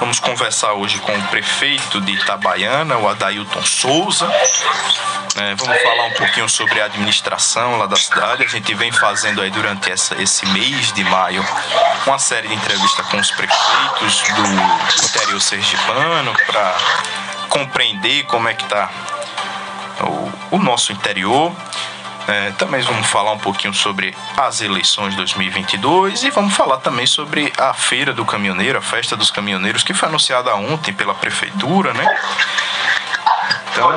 Vamos conversar hoje com o prefeito de Itabaiana, o Adailton Souza. É, vamos falar um pouquinho sobre a administração lá da cidade. A gente vem fazendo aí durante essa, esse mês de maio uma série de entrevistas com os prefeitos do interior sergipano para compreender como é que está o, o nosso interior. É, também vamos falar um pouquinho sobre as eleições de 2022 e vamos falar também sobre a Feira do Caminhoneiro, a Festa dos Caminhoneiros, que foi anunciada ontem pela Prefeitura, né? Então,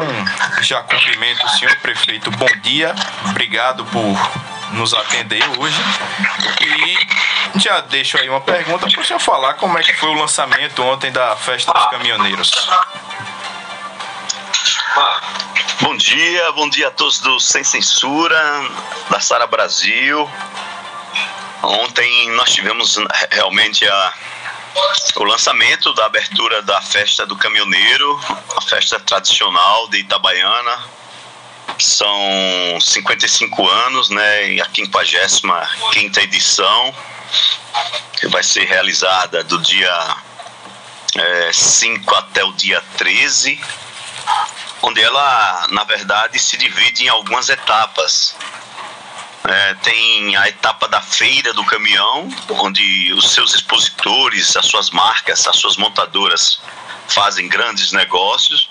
já cumprimento o senhor prefeito, bom dia, obrigado por nos atender hoje. E já deixo aí uma pergunta para o senhor falar como é que foi o lançamento ontem da Festa dos Caminhoneiros. Bom dia, bom dia a todos do Sem Censura, da Sara Brasil. Ontem nós tivemos realmente a, o lançamento da abertura da festa do caminhoneiro, a festa tradicional de Itabaiana. São 55 anos, né? A 55 edição, que vai ser realizada do dia é, 5 até o dia 13 onde ela, na verdade, se divide em algumas etapas. É, tem a etapa da feira do caminhão, onde os seus expositores, as suas marcas, as suas montadoras fazem grandes negócios.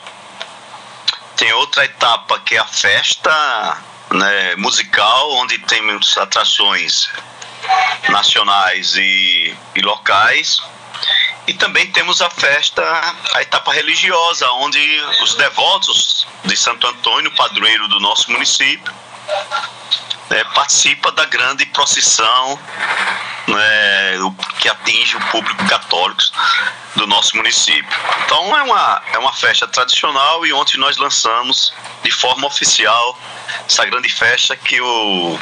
Tem outra etapa que é a festa né, musical, onde temos atrações nacionais e, e locais. E também temos a festa, a etapa religiosa, onde os devotos de Santo Antônio, padroeiro do nosso município, né, participa da grande procissão né, que atinge o público católico do nosso município. Então é uma, é uma festa tradicional e ontem nós lançamos de forma oficial essa grande festa que eu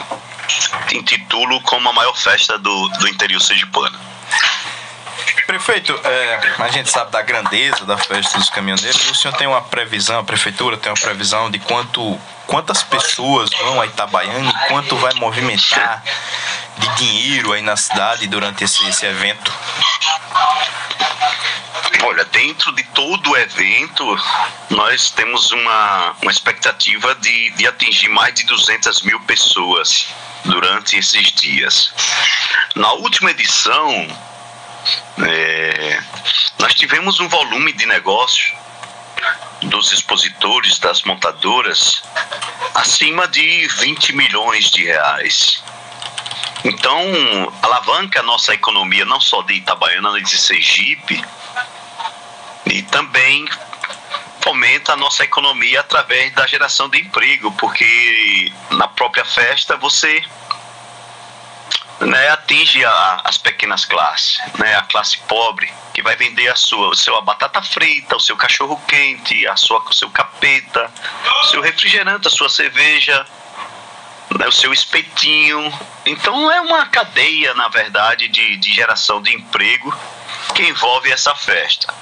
intitulo como a maior festa do, do interior sergipano. Prefeito, é, a gente sabe da grandeza da festa dos caminhoneiros. O senhor tem uma previsão, a prefeitura tem uma previsão de quanto, quantas pessoas vão a Itabaiana e quanto vai movimentar de dinheiro aí na cidade durante esse, esse evento? Olha, dentro de todo o evento, nós temos uma, uma expectativa de, de atingir mais de 200 mil pessoas durante esses dias. Na última edição, é, nós tivemos um volume de negócio dos expositores, das montadoras, acima de 20 milhões de reais. Então, alavanca a nossa economia, não só de Itabaiana, mas de Sergipe, e também fomenta a nossa economia através da geração de emprego, porque na própria festa você né, atinge a, as pequenas classes, né, a classe pobre que vai vender a sua, o seu a batata frita, o seu cachorro quente, a sua, o seu capeta, o seu refrigerante, a sua cerveja, né, o seu espetinho. Então é uma cadeia, na verdade, de, de geração de emprego que envolve essa festa.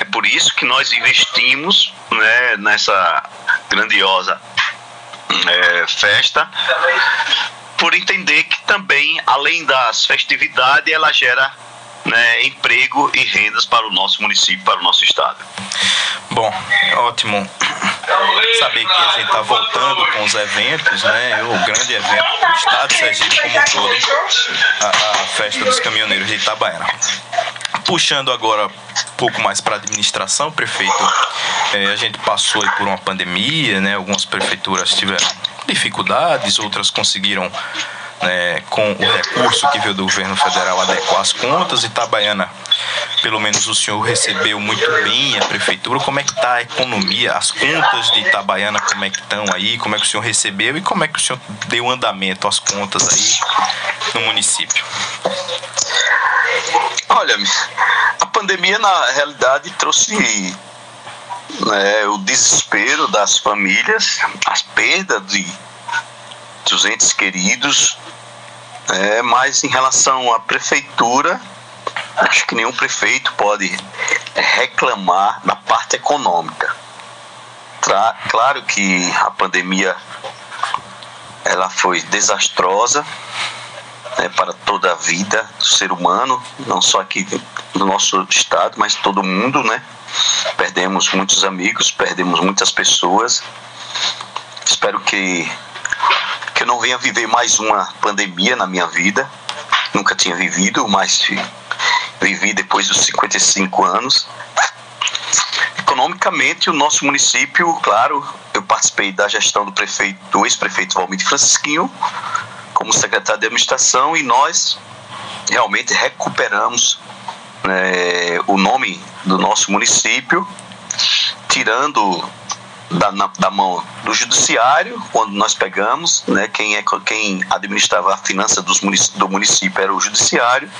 É por isso que nós investimos né, nessa grandiosa é, festa por entender que também, além das festividades, ela gera né, emprego e rendas para o nosso município, para o nosso estado. Bom, ótimo saber que a gente está voltando com os eventos, né? O grande evento do estado Sergipe como todo, a, a festa dos caminhoneiros de Itabaiana. Puxando agora um pouco mais para a administração, prefeito, é, a gente passou por uma pandemia, né? Algumas prefeituras tiveram dificuldades, outras conseguiram, né, com o recurso que veio do governo federal, adequar as contas. Itabaiana, pelo menos o senhor recebeu muito bem a prefeitura. Como é que está a economia, as contas de Itabaiana, como é que estão aí, como é que o senhor recebeu e como é que o senhor deu andamento às contas aí no município? Olha, a pandemia na realidade trouxe né, o desespero das famílias, as perdas de, dos entes queridos, é, mas em relação à prefeitura, acho que nenhum prefeito pode reclamar da parte econômica. Tra claro que a pandemia ela foi desastrosa né, para toda a vida do ser humano, não só aqui no nosso estado, mas todo mundo, né? Perdemos muitos amigos, perdemos muitas pessoas. Espero que, que eu não venha viver mais uma pandemia na minha vida. Nunca tinha vivido, mas vivi depois dos 55 anos. Economicamente, o nosso município, claro, eu participei da gestão do prefeito, do ex-prefeito Valmir Francisquinho, como secretário de administração, e nós realmente recuperamos né, o nome do nosso município, tirando da, na, da mão do judiciário, quando nós pegamos, né, quem, é, quem administrava a finança dos do município era o judiciário,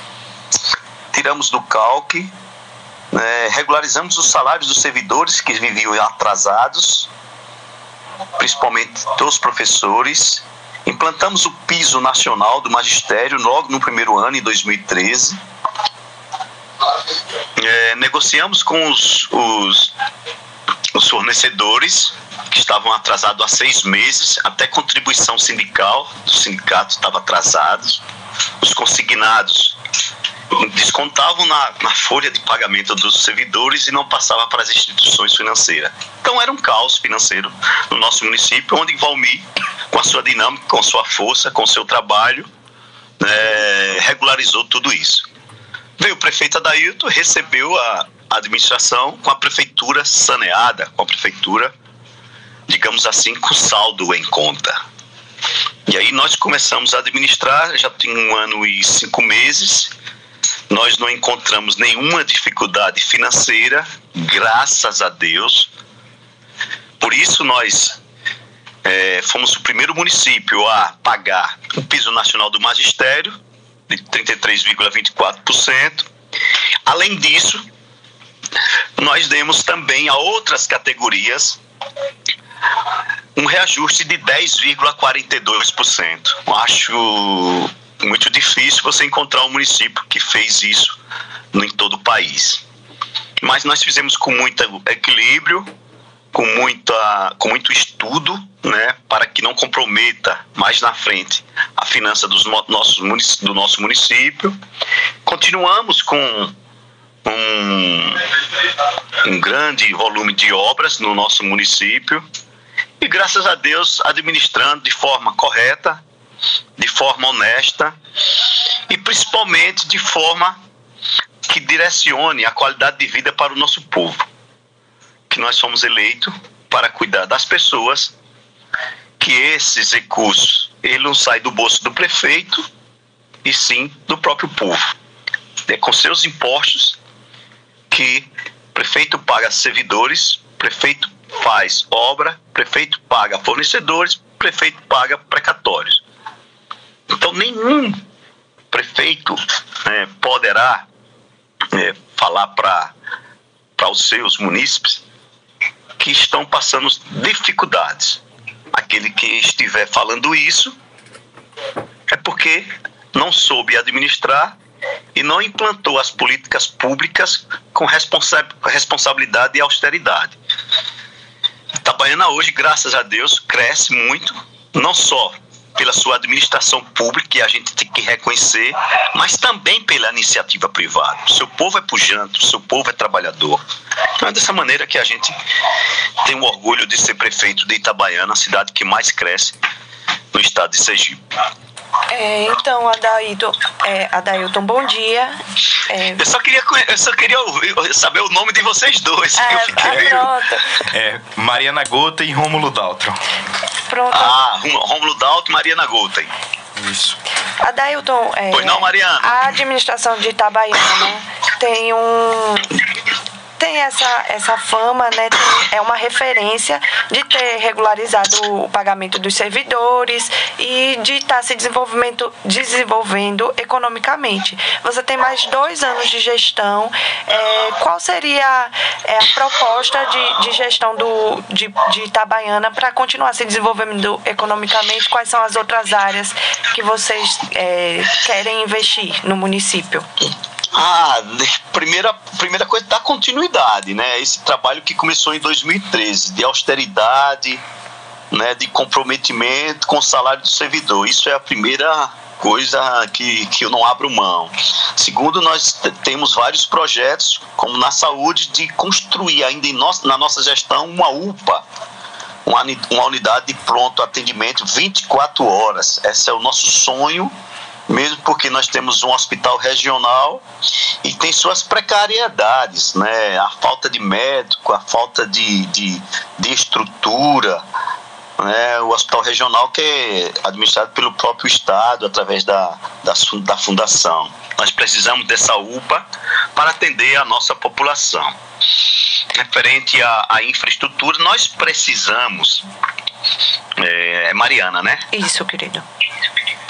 tiramos do calque, né, regularizamos os salários dos servidores que viviam atrasados, principalmente dos professores, implantamos o piso nacional do magistério logo no primeiro ano, em 2013, é, negociamos com os, os, os fornecedores que estavam atrasados há seis meses, até contribuição sindical do sindicato estava atrasado, os consignados descontavam na, na, folha de pagamento dos servidores e não passava para as instituições financeiras. Então era um caos financeiro no nosso município, onde Valmir, com a sua dinâmica, com a sua força, com o seu trabalho, é, regularizou tudo isso. Veio o prefeito Adailton, recebeu a administração com a prefeitura saneada, com a prefeitura, digamos assim, com saldo em conta. E aí nós começamos a administrar, já tem um ano e cinco meses, nós não encontramos nenhuma dificuldade financeira, graças a Deus. Por isso nós é, fomos o primeiro município a pagar o piso nacional do magistério, de 33,24%. Além disso, nós demos também a outras categorias um reajuste de 10,42%. Acho muito difícil você encontrar um município que fez isso em todo o país. Mas nós fizemos com muito equilíbrio, com, muita, com muito estudo, né, para que não comprometa mais na frente a finança dos nossos, do nosso município. Continuamos com um, um grande volume de obras no nosso município e, graças a Deus, administrando de forma correta, de forma honesta e principalmente de forma que direcione a qualidade de vida para o nosso povo que nós somos eleitos para cuidar das pessoas, que esses recursos ele não sai do bolso do prefeito e sim do próprio povo. É com seus impostos que o prefeito paga servidores, prefeito faz obra, prefeito paga fornecedores, prefeito paga precatórios. Então nenhum prefeito é, poderá é, falar para os seus munícipes que estão passando dificuldades. Aquele que estiver falando isso é porque não soube administrar e não implantou as políticas públicas com responsa responsabilidade e austeridade. Itabaiana hoje, graças a Deus, cresce muito, não só pela sua administração pública, que a gente tem que reconhecer, mas também pela iniciativa privada. O seu povo é pujante, o seu povo é trabalhador. Então é dessa maneira que a gente tem o orgulho de ser prefeito de Itabaiana, a cidade que mais cresce no estado de Sergipe. É, então, Adailton, é, Adailton, bom dia. É... Eu só queria, eu só queria saber o nome de vocês dois. É, eu fiquei ah, É, Mariana Gota e Rômulo Daltron. Pronto. Ah, Rômulo Daltron e Mariana Gota. Isso. Adailton, é, pois não, Mariana. a administração de Itabaiana tem um tem essa, essa fama, né? Tem, é uma referência de ter regularizado o pagamento dos servidores e de estar tá se desenvolvimento, desenvolvendo economicamente. Você tem mais dois anos de gestão. É, qual seria é, a proposta de, de gestão do, de, de Itabaiana para continuar se desenvolvendo economicamente? Quais são as outras áreas que vocês é, querem investir no município? Ah, primeira, primeira coisa, dar continuidade, né? Esse trabalho que começou em 2013, de austeridade, né, de comprometimento com o salário do servidor. Isso é a primeira coisa que, que eu não abro mão. Segundo, nós temos vários projetos, como na saúde, de construir ainda em nossa, na nossa gestão uma UPA, uma, uma unidade de pronto atendimento 24 horas. Esse é o nosso sonho mesmo porque nós temos um hospital regional e tem suas precariedades, né? A falta de médico, a falta de, de, de estrutura, né? O hospital regional que é administrado pelo próprio Estado através da, da, da fundação. Nós precisamos dessa UPA para atender a nossa população. Referente à, à infraestrutura, nós precisamos. É, é Mariana, né? Isso, querido.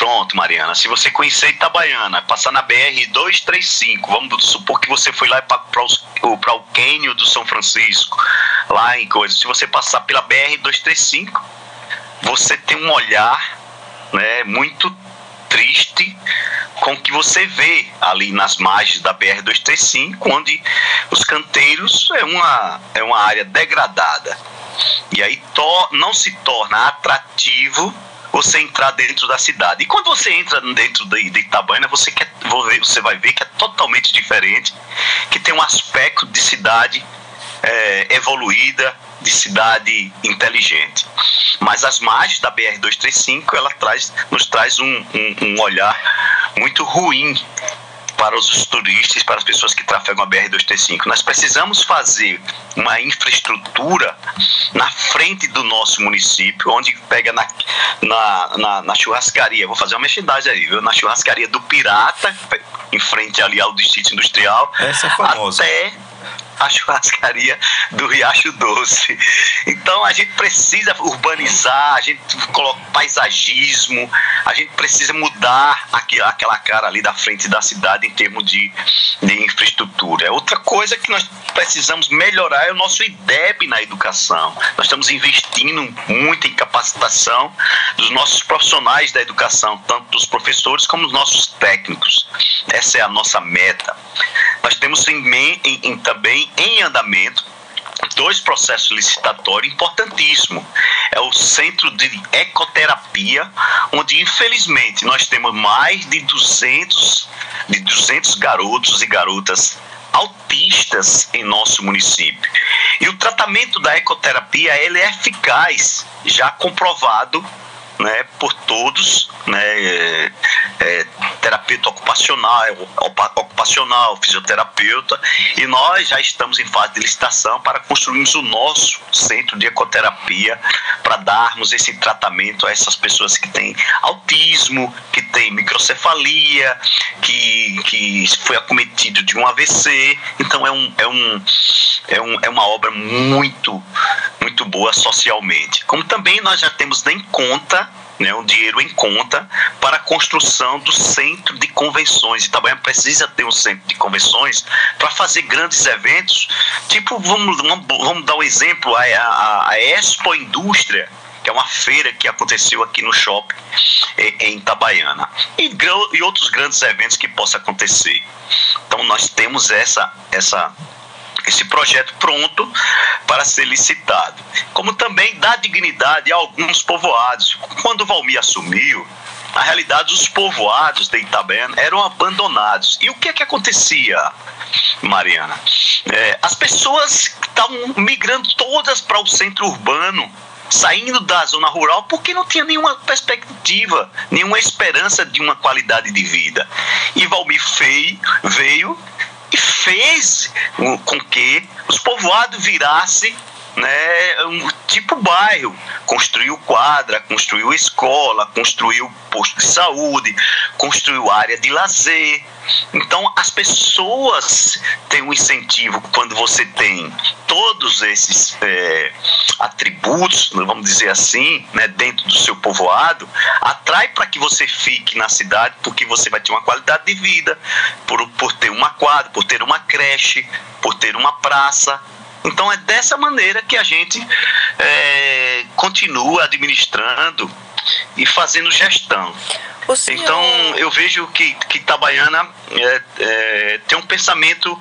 Pronto, Mariana. Se você conhecer Itabaiana, passar na BR 235, vamos supor que você foi lá para o Quênio do São Francisco, lá em coisa. Se você passar pela BR 235, você tem um olhar né, muito triste com o que você vê ali nas margens da BR 235, onde os canteiros é uma, é uma área degradada. E aí to, não se torna atrativo você entrar dentro da cidade. E quando você entra dentro de, de Itabaiana, você, quer, você vai ver que é totalmente diferente, que tem um aspecto de cidade é, evoluída, de cidade inteligente. Mas as margens da BR-235, ela traz, nos traz um, um, um olhar muito ruim para os turistas, para as pessoas que trafegam a BR-235. Nós precisamos fazer uma infraestrutura na frente do nosso município, onde pega na, na, na, na churrascaria, vou fazer uma merchandising aí, viu? na churrascaria do Pirata, em frente ali ao Distrito Industrial, Essa é famosa. até a churrascaria do Riacho Doce. Então a gente precisa urbanizar, a gente coloca paisagismo, a gente precisa mudar aquela cara ali da frente da cidade em termos de, de infraestrutura. É outra coisa que nós precisamos melhorar é o nosso IDEB na educação. Nós estamos investindo muito em capacitação dos nossos profissionais da educação, tanto dos professores como dos nossos técnicos. Essa é a nossa meta. Nós temos em, em, também em andamento dois processos licitatórios importantíssimos. É o Centro de Ecoterapia, onde infelizmente nós temos mais de 200, de 200 garotos e garotas autistas em nosso município. E o tratamento da ecoterapia ele é eficaz, já comprovado né, por todos, né, é, é, terapeuta ocupacional, é, ocupacional, fisioterapeuta, e nós já estamos em fase de licitação para construirmos o nosso centro de ecoterapia para darmos esse tratamento a essas pessoas que têm autismo, que têm microcefalia, que, que foi acometido de um AVC. Então é, um, é, um, é, um, é uma obra muito, muito boa socialmente. Como também nós já temos em conta né, um dinheiro em conta para a construção do centro de convenções. Itabaiana precisa ter um centro de convenções para fazer grandes eventos, tipo, vamos, vamos, vamos dar um exemplo, a, a, a Expo Indústria, que é uma feira que aconteceu aqui no shopping em Itabaiana, e, e outros grandes eventos que possam acontecer. Então nós temos essa, essa esse projeto pronto para ser licitado. Como também dá dignidade a alguns povoados. Quando Valmir assumiu, na realidade, os povoados de Itabena eram abandonados. E o que é que acontecia, Mariana? É, as pessoas estavam migrando todas para o centro urbano, saindo da zona rural, porque não tinha nenhuma perspectiva, nenhuma esperança de uma qualidade de vida. E Valmir veio, veio e fez com que os povoados virassem né, um tipo bairro. Construiu quadra, construiu escola, construiu posto de saúde, construiu área de lazer. Então, as pessoas têm um incentivo quando você tem todos esses é, atributos, vamos dizer assim, né, dentro do seu povoado, atrai para que você fique na cidade, porque você vai ter uma qualidade de vida, por, por ter uma quadra, por ter uma creche, por ter uma praça, então é dessa maneira que a gente é, continua administrando e fazendo gestão. Senhor... Então eu vejo que, que Itabaiana é, é, tem um pensamento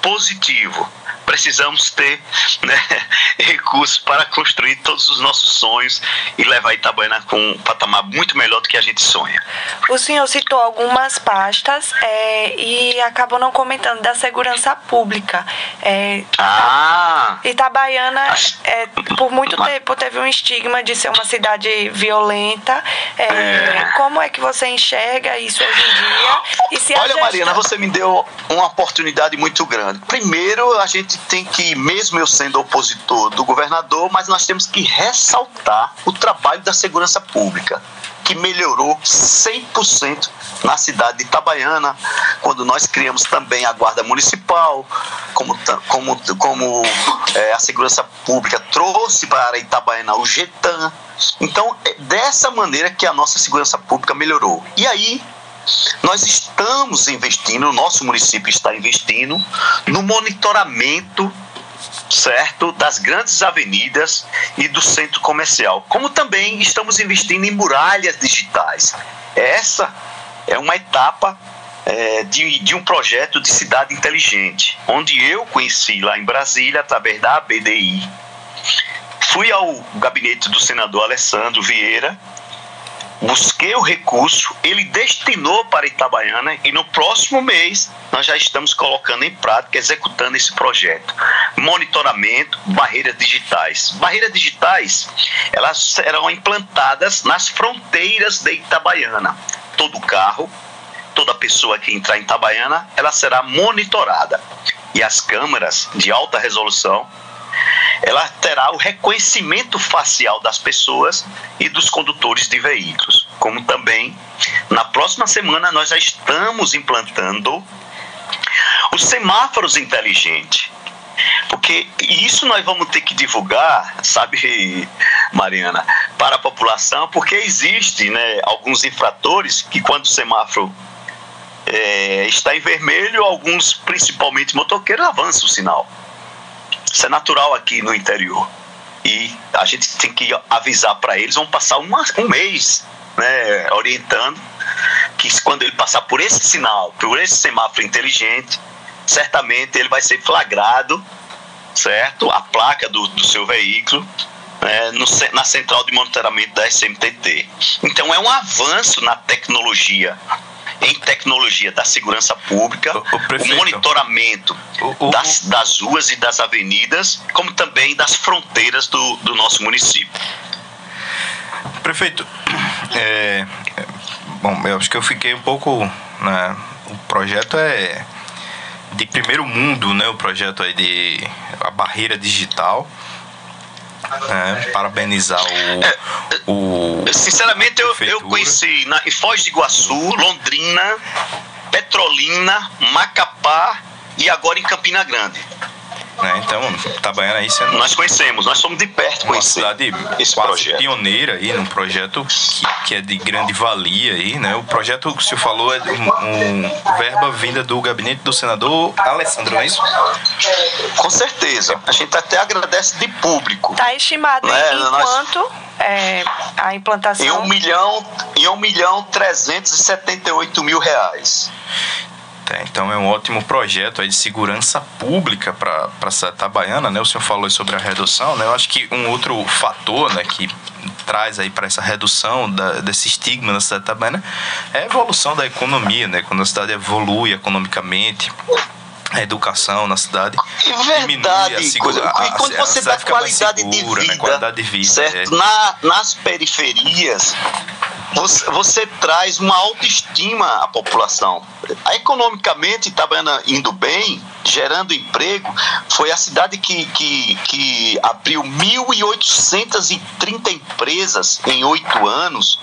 positivo. Precisamos ter né, recursos para construir todos os nossos sonhos e levar Itabaiana com um patamar muito melhor do que a gente sonha. O senhor citou algumas pastas é, e acabou não comentando da segurança pública. É, ah! Itabaiana, é, por muito tempo, teve um estigma de ser uma cidade violenta. É, é. Como é que você enxerga isso hoje em dia? Olha, gestão... Mariana, você me deu uma oportunidade muito grande. Primeiro, a gente tem que, mesmo eu sendo opositor do governador, mas nós temos que ressaltar o trabalho da segurança pública que melhorou 100% na cidade de Itabaiana, quando nós criamos também a Guarda Municipal, como, como, como é, a Segurança Pública trouxe para Itabaiana o GETAN. Então, é dessa maneira que a nossa segurança pública melhorou. E aí, nós estamos investindo, o nosso município está investindo no monitoramento certo, das grandes avenidas e do centro comercial. Como também estamos investindo em muralhas digitais. Essa é uma etapa é, de, de um projeto de cidade inteligente, onde eu conheci lá em Brasília, através da ABDI. Fui ao gabinete do senador Alessandro Vieira busquei o recurso, ele destinou para Itabaiana e no próximo mês nós já estamos colocando em prática, executando esse projeto. Monitoramento, barreiras digitais. Barreiras digitais, elas serão implantadas nas fronteiras de Itabaiana. Todo carro, toda pessoa que entrar em Itabaiana, ela será monitorada. E as câmeras de alta resolução ela terá o reconhecimento facial das pessoas e dos condutores de veículos. Como também, na próxima semana, nós já estamos implantando os semáforos inteligentes. Porque isso nós vamos ter que divulgar, sabe, Mariana, para a população, porque existe né, alguns infratores que, quando o semáforo é, está em vermelho, alguns, principalmente motoqueiros, avançam o sinal. Isso é natural aqui no interior. E a gente tem que avisar para eles, vão passar uma, um mês né, orientando que quando ele passar por esse sinal, por esse semáforo inteligente, certamente ele vai ser flagrado, certo? A placa do, do seu veículo né, no, na central de monitoramento da SMTT. Então é um avanço na tecnologia em tecnologia da segurança pública, o, o, o monitoramento o, das, das ruas e das avenidas, como também das fronteiras do, do nosso município. Prefeito, é, bom, eu acho que eu fiquei um pouco. Né, o projeto é de primeiro mundo, né? O projeto aí de a barreira digital. É, parabenizar o, é, o. Sinceramente, eu, eu conheci na, em Foz de Iguaçu, Londrina, Petrolina, Macapá e agora em Campina Grande. Né? Então, Itabaiana aí sendo. Nós conhecemos, nós somos de perto uma cidade esse quase projeto. pioneira aí num projeto que, que, é de grande valia aí, né? O projeto que o senhor falou é um, um verba vinda do gabinete do senador Alessandro, não é isso? Com certeza. A gente até agradece de público. Está estimado né? em nós... quanto é, a implantação? Em um milhão, em um milhão trezentos e setenta e oito mil reais. É, então é um ótimo projeto de segurança pública para a cidade itabaiana, né? O senhor falou sobre a redução, né? Eu acho que um outro fator, né, que traz aí para essa redução da, desse estigma na cidade itabaiana é a evolução da economia, né? Quando a cidade evolui economicamente, a educação na cidade verdade a segura, a, e quando você dá qualidade, segura, de vida, né? qualidade de vida certo? É. Na, nas periferias você, você, traz uma autoestima à população. Economicamente, Itabaiana indo bem, gerando emprego, foi a cidade que, que, que abriu 1.830 empresas em oito anos.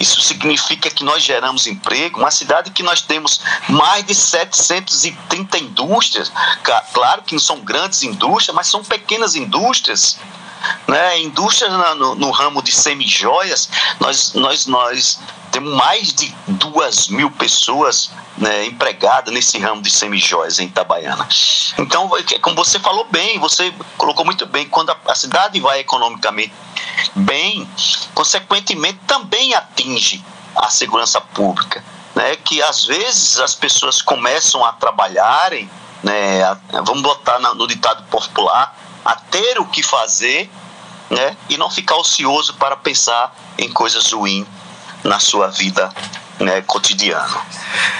Isso significa que nós geramos emprego. Uma cidade que nós temos mais de 730 indústrias. Claro que não são grandes indústrias, mas são pequenas indústrias né? Indústrias no, no ramo de semijoias, nós, nós, nós temos mais de duas mil pessoas né, empregadas nesse ramo de semijoias em Itabaiana. Então, como você falou bem, você colocou muito bem, quando a, cidade vai economicamente bem, consequentemente também atinge a segurança pública. Né, que às vezes as pessoas começam a trabalharem né, vamos botar no ditado popular, a ter o que fazer né, e não ficar ocioso para pensar em coisas ruins na sua vida né, cotidiana.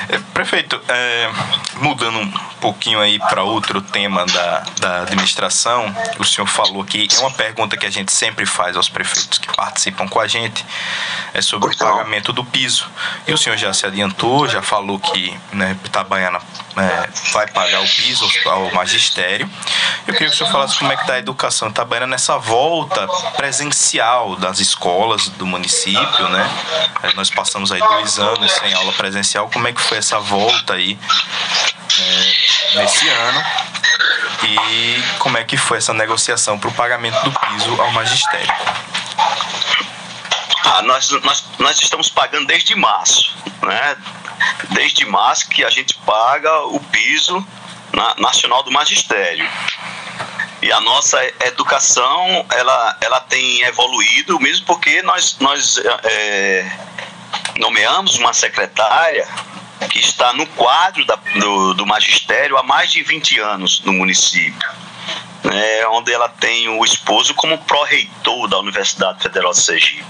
É, prefeito, é, mudando um pouquinho aí para outro tema da, da administração, o senhor falou que é uma pergunta que a gente sempre faz aos prefeitos que participam com a gente, é sobre pois o pagamento não. do piso. E o senhor já se adiantou, já falou que né, Itabaiana é, vai pagar o piso ao magistério. Eu queria que o senhor falasse como é que está a educação Itabaiana nessa volta presencial das escolas do município, né? É, nós passamos aí dois anos sem aula presencial, como é que foi essa volta aí é, nesse ano? E como é que foi essa negociação para o pagamento do piso ao magistério? Ah, nós, nós, nós estamos pagando desde março, né? Desde março que a gente paga o piso na, nacional do magistério. E a nossa educação, ela, ela tem evoluído, mesmo porque nós, nós é, nomeamos uma secretária que está no quadro da, do, do magistério há mais de 20 anos no município é, onde ela tem o esposo como pró-reitor da Universidade Federal de Sergipe,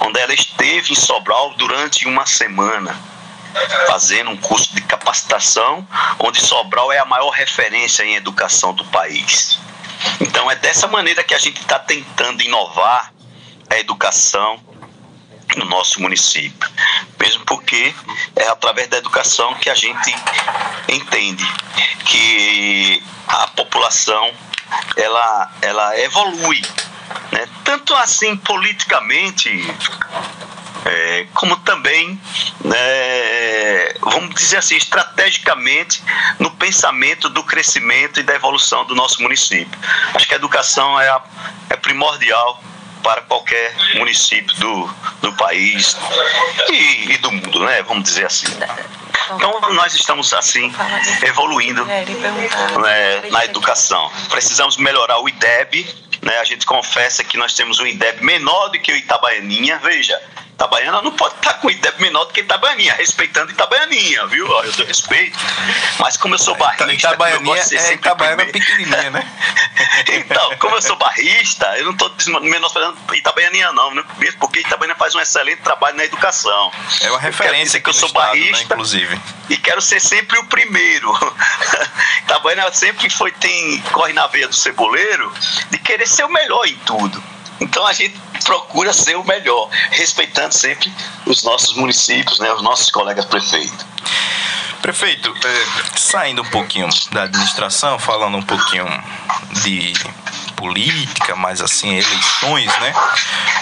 onde ela esteve em Sobral durante uma semana, fazendo um curso de capacitação, onde Sobral é a maior referência em educação do país. Então é dessa maneira que a gente está tentando inovar a educação no nosso município, mesmo porque é através da educação que a gente entende que a população ela, ela evolui, né? tanto assim politicamente, é, como também, dizer assim, estrategicamente no pensamento do crescimento e da evolução do nosso município. Acho que a educação é, a, é primordial para qualquer município do, do país e, e do mundo, né? Vamos dizer assim. Então nós estamos assim evoluindo né, na educação. Precisamos melhorar o IDEB, né? A gente confessa que nós temos um IDEB menor do que o Itabaianinha. Veja, Itabaiana não pode estar com o IDEB menor do que Itabaianinha, respeitando Itabaianinha, viu? Eu dou respeito. Mas como eu sou barrista, Itabaianinha eu é Itabaiana pequenininha, né? então, como eu sou barrista, eu não estou menosprezando Itabaianinha não, né? mesmo porque Itabaiana faz um excelente trabalho na educação. É uma referência que eu sou estado, né, barrista, né, inclusive. E quero ser sempre o primeiro. Itabaiana sempre foi tem corre na veia do ceboleiro de querer ser o melhor em tudo. Então a gente procura ser o melhor, respeitando sempre os nossos municípios, né, os nossos colegas prefeitos. Prefeito, é, saindo um pouquinho da administração, falando um pouquinho de política, mas assim, eleições, né?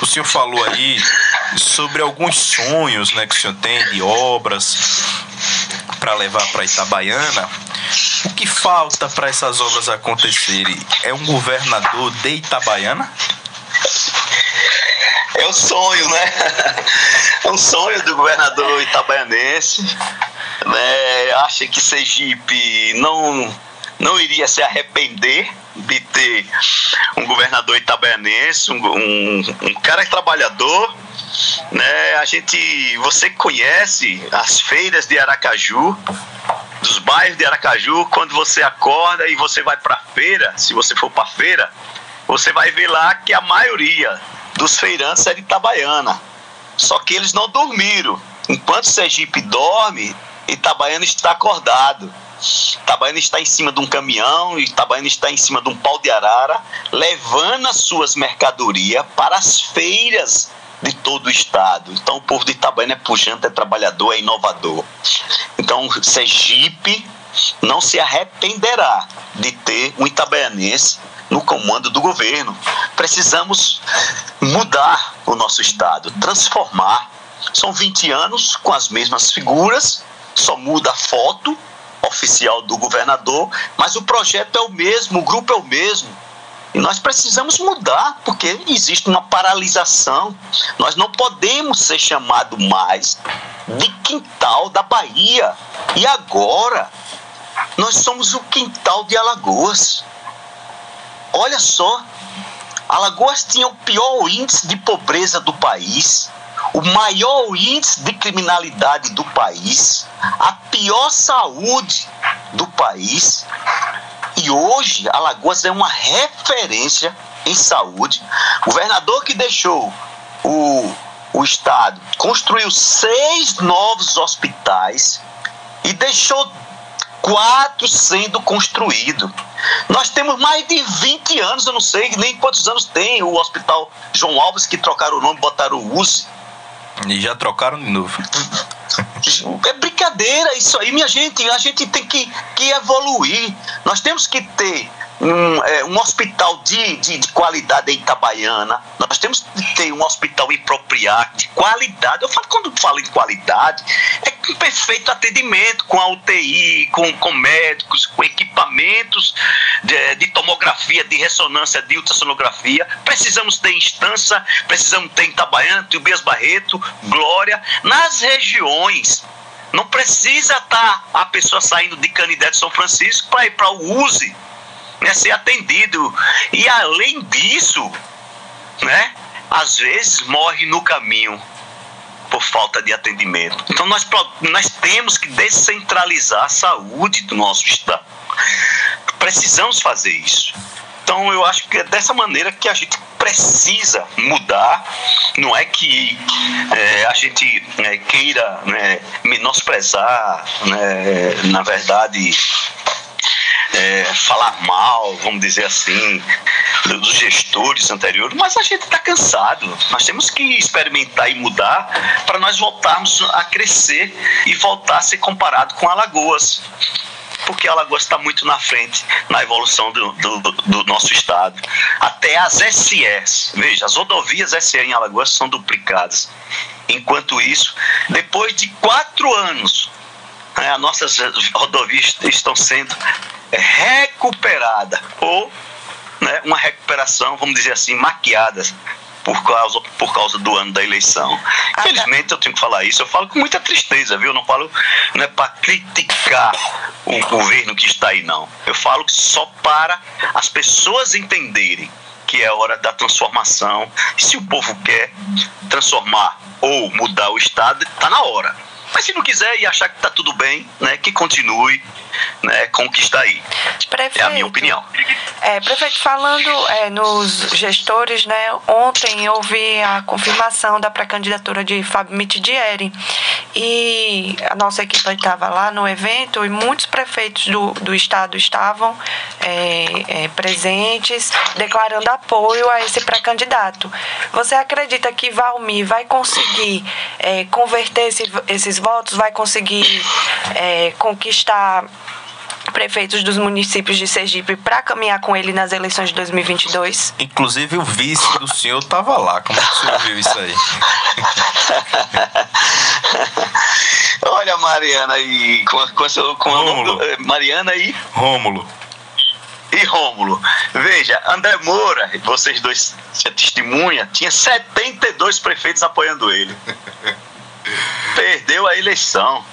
O senhor falou aí sobre alguns sonhos, né, que o senhor tem de obras para levar para Itabaiana. O que falta para essas obras acontecerem? É um governador de Itabaiana? É o sonho, né? É um sonho do governador itabaianense. Né? Acha que Sergipe não, não iria se arrepender de ter um governador itabaianense, um, um, um cara trabalhador. Né? A gente, você conhece as feiras de Aracaju, dos bairros de Aracaju, quando você acorda e você vai para feira, se você for para feira, você vai ver lá que a maioria dos feirantes é Itabaiana. Só que eles não dormiram. Enquanto Sergipe dorme, Itabaiana está acordado. Itabaiana está em cima de um caminhão, Itabaiana está em cima de um pau de arara, levando as suas mercadorias para as feiras de todo o estado. Então o povo de Itabaiana é pujante, é trabalhador, é inovador. Então Sergipe não se arrependerá de ter um itabaianense no comando do governo. Precisamos mudar o nosso Estado, transformar. São 20 anos com as mesmas figuras, só muda a foto oficial do governador, mas o projeto é o mesmo, o grupo é o mesmo. E nós precisamos mudar, porque existe uma paralisação. Nós não podemos ser chamados mais de quintal da Bahia. E agora, nós somos o quintal de Alagoas. Olha só, Alagoas tinha o pior índice de pobreza do país, o maior índice de criminalidade do país, a pior saúde, do país. E hoje Alagoas é uma referência em saúde. O governador que deixou o, o estado construiu seis novos hospitais e deixou quatro sendo construídos. Nós temos mais de 20 anos, eu não sei nem quantos anos tem o Hospital João Alves, que trocaram o nome, botaram o USE. E já trocaram de novo. É brincadeira isso aí, minha gente. A gente tem que, que evoluir. Nós temos que ter um, é, um hospital de, de, de, qualidade em Itabaiana, nós temos que ter um hospital em Propriar de qualidade. Eu falo, quando falo em qualidade, é com perfeito atendimento, com a UTI, com, com médicos, com equipamentos de, de tomografia, de ressonância, de ultrassonografia. Precisamos ter instância, precisamos ter Itabaiana, Tubias Barreto, Glória, nas regiões. Não precisa estar tá a pessoa saindo de Canidé de São Francisco para ir para o USE né, ser atendido. E além disso, né, às vezes morre no caminho por falta de atendimento. Então nós, nós temos que descentralizar a saúde do nosso estado. Precisamos fazer isso. Então eu acho que é dessa maneira que a gente precisa mudar. Não é que é, a gente é, queira né, menosprezar, né, na verdade, é, falar mal, vamos dizer assim, dos gestores anteriores, mas a gente está cansado. Nós temos que experimentar e mudar para nós voltarmos a crescer e voltar a ser comparado com Alagoas. Porque Alagoas está muito na frente na evolução do, do, do, nosso estado. Até as SEs, veja, as rodovias SE em Alagoas são duplicadas. Enquanto isso, depois de quatro anos, as nossas rodovias estão sendo recuperada ou né, uma recuperação, vamos dizer assim, maquiada por causa, por causa do ano da eleição. Infelizmente eu tenho que falar isso, eu falo com muita tristeza, viu? Eu não falo não é para criticar o governo que está aí, não. Eu falo só para as pessoas entenderem que é hora da transformação. Se o povo quer transformar ou mudar o Estado, está na hora. Mas se não quiser e achar que está tudo bem, né, que continue né, com o que está aí. Prefeito, é a minha opinião. É, prefeito, falando é, nos gestores, né, ontem houve a confirmação da pré-candidatura de Fábio Mitidieri e a nossa equipe estava lá no evento e muitos prefeitos do, do estado estavam é, é, presentes, declarando apoio a esse pré-candidato. Você acredita que Valmir vai conseguir é, converter esse, esses votos, vai conseguir é, conquistar prefeitos dos municípios de Sergipe para caminhar com ele nas eleições de 2022? Inclusive o vice do senhor estava lá. Como é que o senhor viu isso aí? Olha, Mariana e com, com, com Rômulo. Mariana e Rômulo. E Rômulo, veja, André Moura, vocês dois se testemunha, tinha 72 prefeitos apoiando ele. Perdeu a eleição.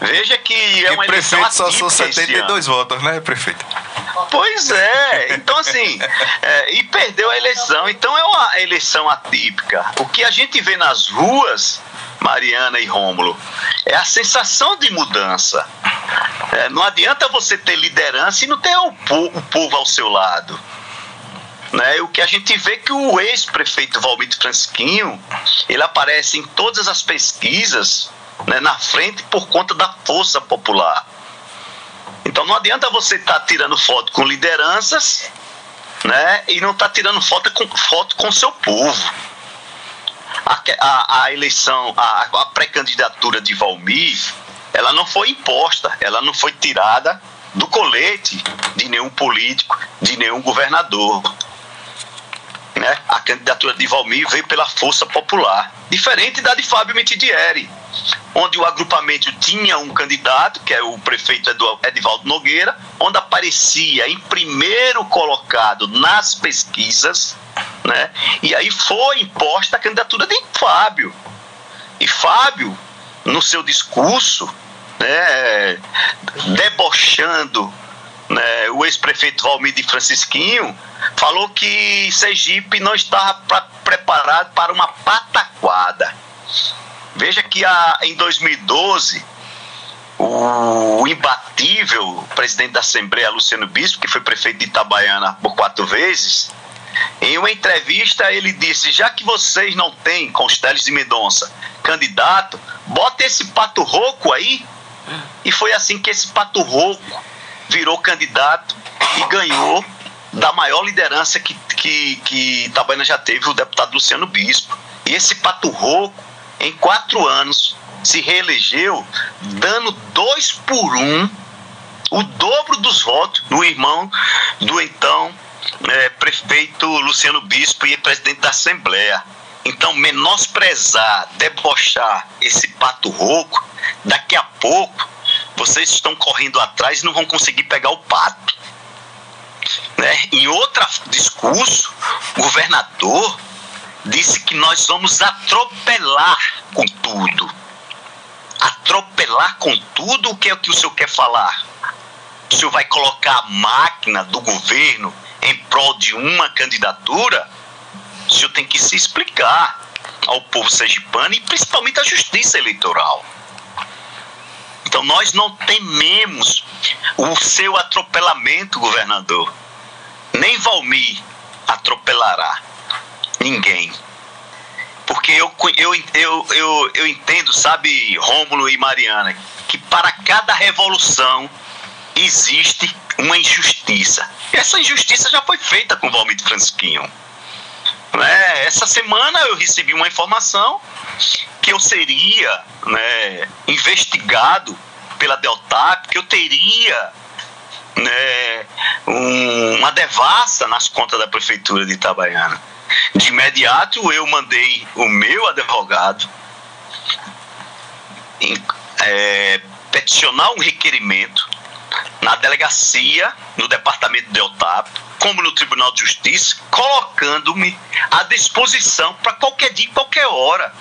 Veja que é uma eleição prefeito só são 72 votos, né, prefeito? Pois é, então assim, é, e perdeu a eleição, então é uma eleição atípica. O que a gente vê nas ruas, Mariana e Rômulo, é a sensação de mudança. É, não adianta você ter liderança e não ter o, povo, o povo ao seu lado. Né? O que a gente vê é que o ex-prefeito Valmir Francisquinho, ele aparece em todas as pesquisas né, na frente por conta da força popular. Então não adianta você estar tá tirando foto com lideranças né, e não estar tá tirando foto com, foto com seu povo. A, a, a eleição, a, a pré-candidatura de Valmir, ela não foi imposta, ela não foi tirada do colete de nenhum político, de nenhum governador. Né? A candidatura de Valmir veio pela força popular, diferente da de Fábio Mitidieri onde o agrupamento tinha um candidato, que é o prefeito Edivaldo Nogueira, onde aparecia em primeiro colocado nas pesquisas, né? E aí foi imposta a candidatura de Fábio. E Fábio, no seu discurso, né, debochando né, o ex-prefeito Valmir de Francisquinho, falou que Sergipe não estava pra, preparado para uma pataquada. Veja que a, em 2012, o imbatível presidente da Assembleia, Luciano Bispo, que foi prefeito de Itabaiana por quatro vezes, em uma entrevista ele disse: já que vocês não têm Consteles de Mendonça candidato, bota esse pato rouco aí. E foi assim que esse pato rouco virou candidato e ganhou da maior liderança que, que, que Itabaiana já teve, o deputado Luciano Bispo. E esse pato rouco, em quatro anos, se reelegeu, dando dois por um, o dobro dos votos no irmão do então é, prefeito Luciano Bispo e presidente da Assembleia. Então, menosprezar, debochar esse pato rouco, daqui a pouco vocês estão correndo atrás e não vão conseguir pegar o pato. Né? Em outro discurso, o governador disse que nós vamos atropelar com tudo. Atropelar com tudo o que é que o senhor quer falar? O senhor vai colocar a máquina do governo em prol de uma candidatura? O senhor tem que se explicar ao povo sergipano e principalmente à justiça eleitoral. Então nós não tememos o seu atropelamento, governador. Nem Valmir atropelará ninguém. Porque eu, eu, eu, eu, eu entendo, sabe, Rômulo e Mariana, que para cada revolução existe uma injustiça. E essa injustiça já foi feita com Valmir Francisquinho. Né? Essa semana eu recebi uma informação que eu seria né, investigado pela Deltap, que eu teria né, um, uma devassa nas contas da prefeitura de Itabaiana. De imediato eu mandei o meu advogado em, é, peticionar um requerimento na delegacia, no departamento de Deltap, como no Tribunal de Justiça, colocando-me à disposição para qualquer dia, qualquer hora,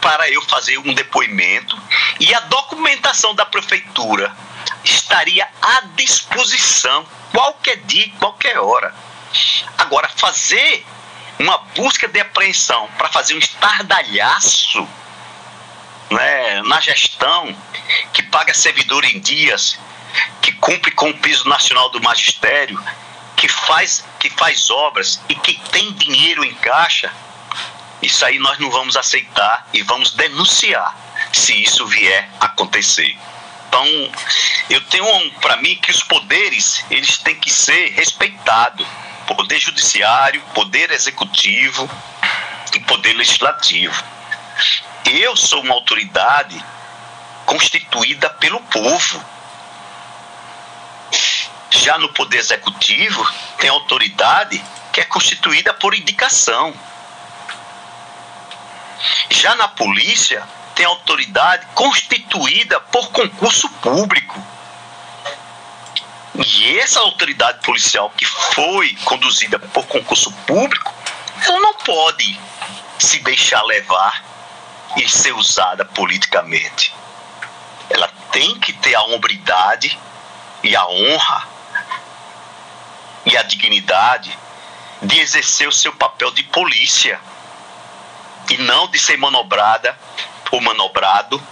para eu fazer um depoimento e a documentação da prefeitura estaria à disposição qualquer dia, qualquer hora. Agora, fazer uma busca de apreensão para fazer um estardalhaço né, na gestão que paga servidor em dias, que cumpre com o piso nacional do magistério, que faz, que faz obras e que tem dinheiro em caixa, isso aí nós não vamos aceitar e vamos denunciar se isso vier acontecer. Então, eu tenho para mim que os poderes eles têm que ser respeitados. Poder judiciário, poder executivo e poder legislativo. Eu sou uma autoridade constituída pelo povo já no Poder Executivo, tem autoridade que é constituída por indicação. Já na polícia, tem autoridade constituída por concurso público. E essa autoridade policial que foi conduzida por concurso público, ela não pode se deixar levar e ser usada politicamente. Ela tem que ter a hombridade e a honra e a dignidade de exercer o seu papel de polícia e não de ser manobrada ou manobrado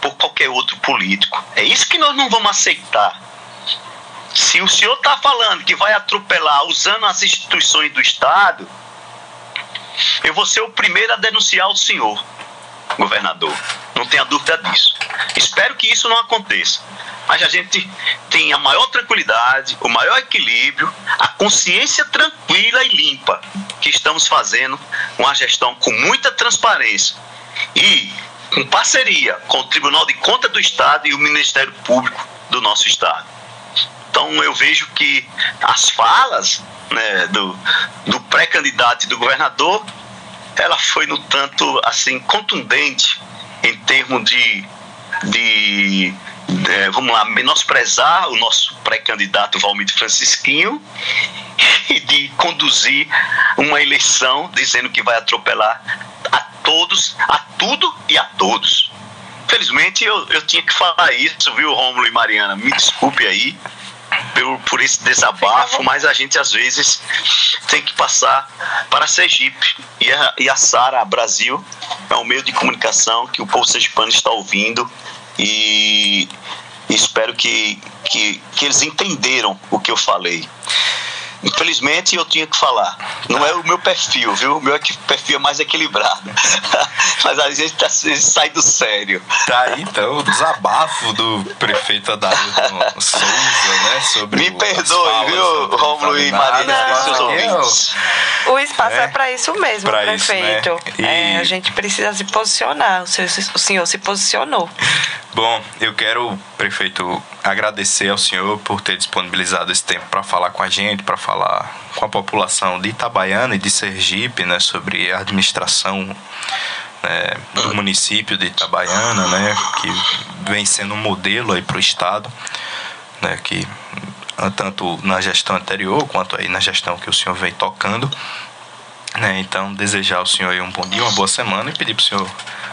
por qualquer outro político. É isso que nós não vamos aceitar. Se o senhor está falando que vai atropelar usando as instituições do Estado, eu vou ser o primeiro a denunciar o senhor, governador. Não tenha dúvida disso. Espero que isso não aconteça mas a gente tem a maior tranquilidade, o maior equilíbrio, a consciência tranquila e limpa que estamos fazendo uma gestão com muita transparência e com parceria com o Tribunal de Conta do Estado e o Ministério Público do nosso Estado. Então eu vejo que as falas né, do, do pré-candidato do governador, ela foi no tanto assim contundente em termos de, de é, vamos lá, menosprezar o nosso pré-candidato Valmir Francisquinho e de conduzir uma eleição dizendo que vai atropelar a todos, a tudo e a todos. Felizmente eu, eu tinha que falar isso, viu, Rômulo e Mariana? Me desculpe aí por, por esse desabafo, mas a gente às vezes tem que passar para Sergipe. E a, e a Sara Brasil é um meio de comunicação que o povo sergipano está ouvindo e espero que, que, que eles entenderam o que eu falei. Infelizmente eu tinha que falar. Não é o meu perfil, viu? O meu perfil é mais equilibrado. Mas a gente, tá, a gente sai do sério. Tá aí então o desabafo do prefeito Adailton Souza, né? Sobre Me perdoe, viu, Romulo e Marina, seus é ouvintes. O espaço é, é para isso mesmo, pra prefeito. Isso, né? e... é, a gente precisa se posicionar. O senhor, o senhor se posicionou. Bom, eu quero, prefeito, agradecer ao senhor por ter disponibilizado esse tempo para falar com a gente, para falar com a população de Itabaiana e de Sergipe, né, sobre a administração né, do município de Itabaiana, né, que vem sendo um modelo aí para o estado, né, que tanto na gestão anterior quanto aí na gestão que o senhor vem tocando. Né, então, desejar ao senhor um bom dia, uma boa semana e pedir para o senhor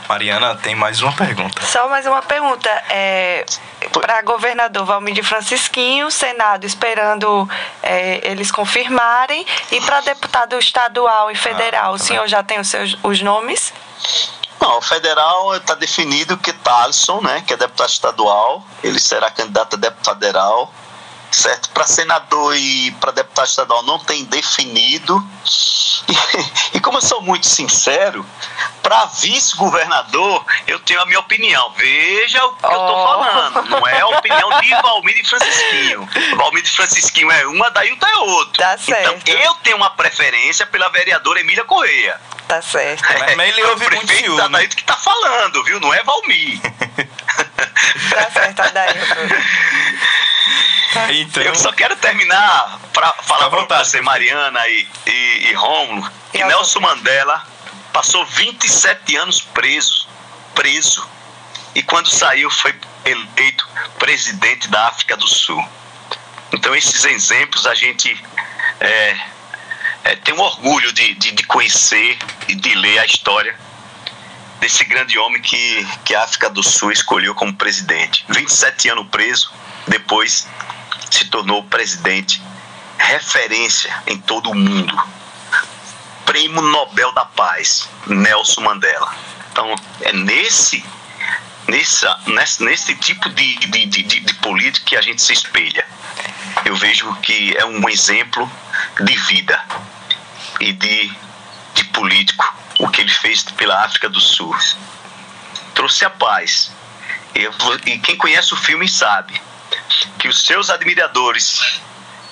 Mariana tem mais uma pergunta. Só mais uma pergunta. É, para governador Valmir Francisquinho, Senado esperando é, eles confirmarem, e para deputado estadual e federal, ah, o senhor já tem os seus os nomes? Não, o federal está definido que Thaleson, né, que é deputado estadual, ele será candidato a deputado federal certo? Para senador e para deputado estadual não tem definido. E, e como eu sou muito sincero, para vice-governador eu tenho a minha opinião. Veja o que oh. eu estou falando. Não é a opinião de Valmir e Francisquinho. Valmir e Francisquinho é uma, Dailton é outra. Tá certo. Então eu tenho uma preferência pela vereadora Emília Correia. Tá certo. É, mas ele ouve muito ciúme. Adailton que tá falando, viu? Não é Valmir. tá certo, Adailton. Então... Eu só quero terminar para falar para você, Mariana e, e, e Romulo, que Nelson Mandela passou 27 anos preso, preso, e quando saiu foi eleito presidente da África do Sul. Então esses exemplos a gente é, é, tem um orgulho de, de, de conhecer e de ler a história desse grande homem que, que a África do Sul escolheu como presidente. 27 anos preso, depois se tornou presidente referência em todo o mundo. Prêmio Nobel da Paz, Nelson Mandela. Então, é nesse, nessa, nesse, nesse tipo de, de, de, de política que a gente se espelha. Eu vejo que é um exemplo de vida e de, de político, o que ele fez pela África do Sul. Trouxe a paz. Eu, e quem conhece o filme sabe que os seus admiradores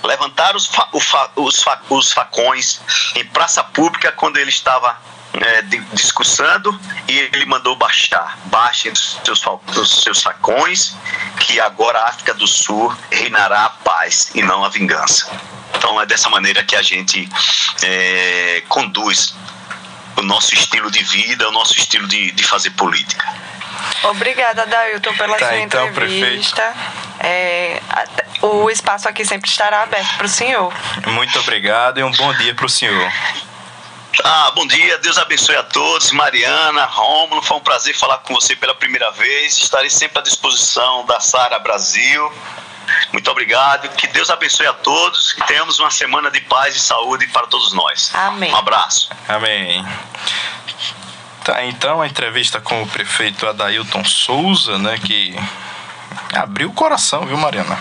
levantaram os, fa, fa, os, fa, os facões em praça pública quando ele estava é, discursando e ele mandou baixar. Baixem os seus, os seus facões, que agora a África do Sul reinará a paz e não a vingança. Então é dessa maneira que a gente é, conduz o nosso estilo de vida, o nosso estilo de, de fazer política. Obrigada, Dailton, pela tá, sua então, entrevista. É, o espaço aqui sempre estará aberto para o senhor. Muito obrigado e um bom dia para o senhor. Ah, bom dia, Deus abençoe a todos. Mariana, Rômulo, foi um prazer falar com você pela primeira vez. Estarei sempre à disposição da Sara Brasil. Muito obrigado. Que Deus abençoe a todos. Que tenhamos uma semana de paz e saúde para todos nós. Amém. Um abraço. Amém. Tá, então a entrevista com o prefeito Adailton Souza, né, que abriu o coração, viu, Mariana?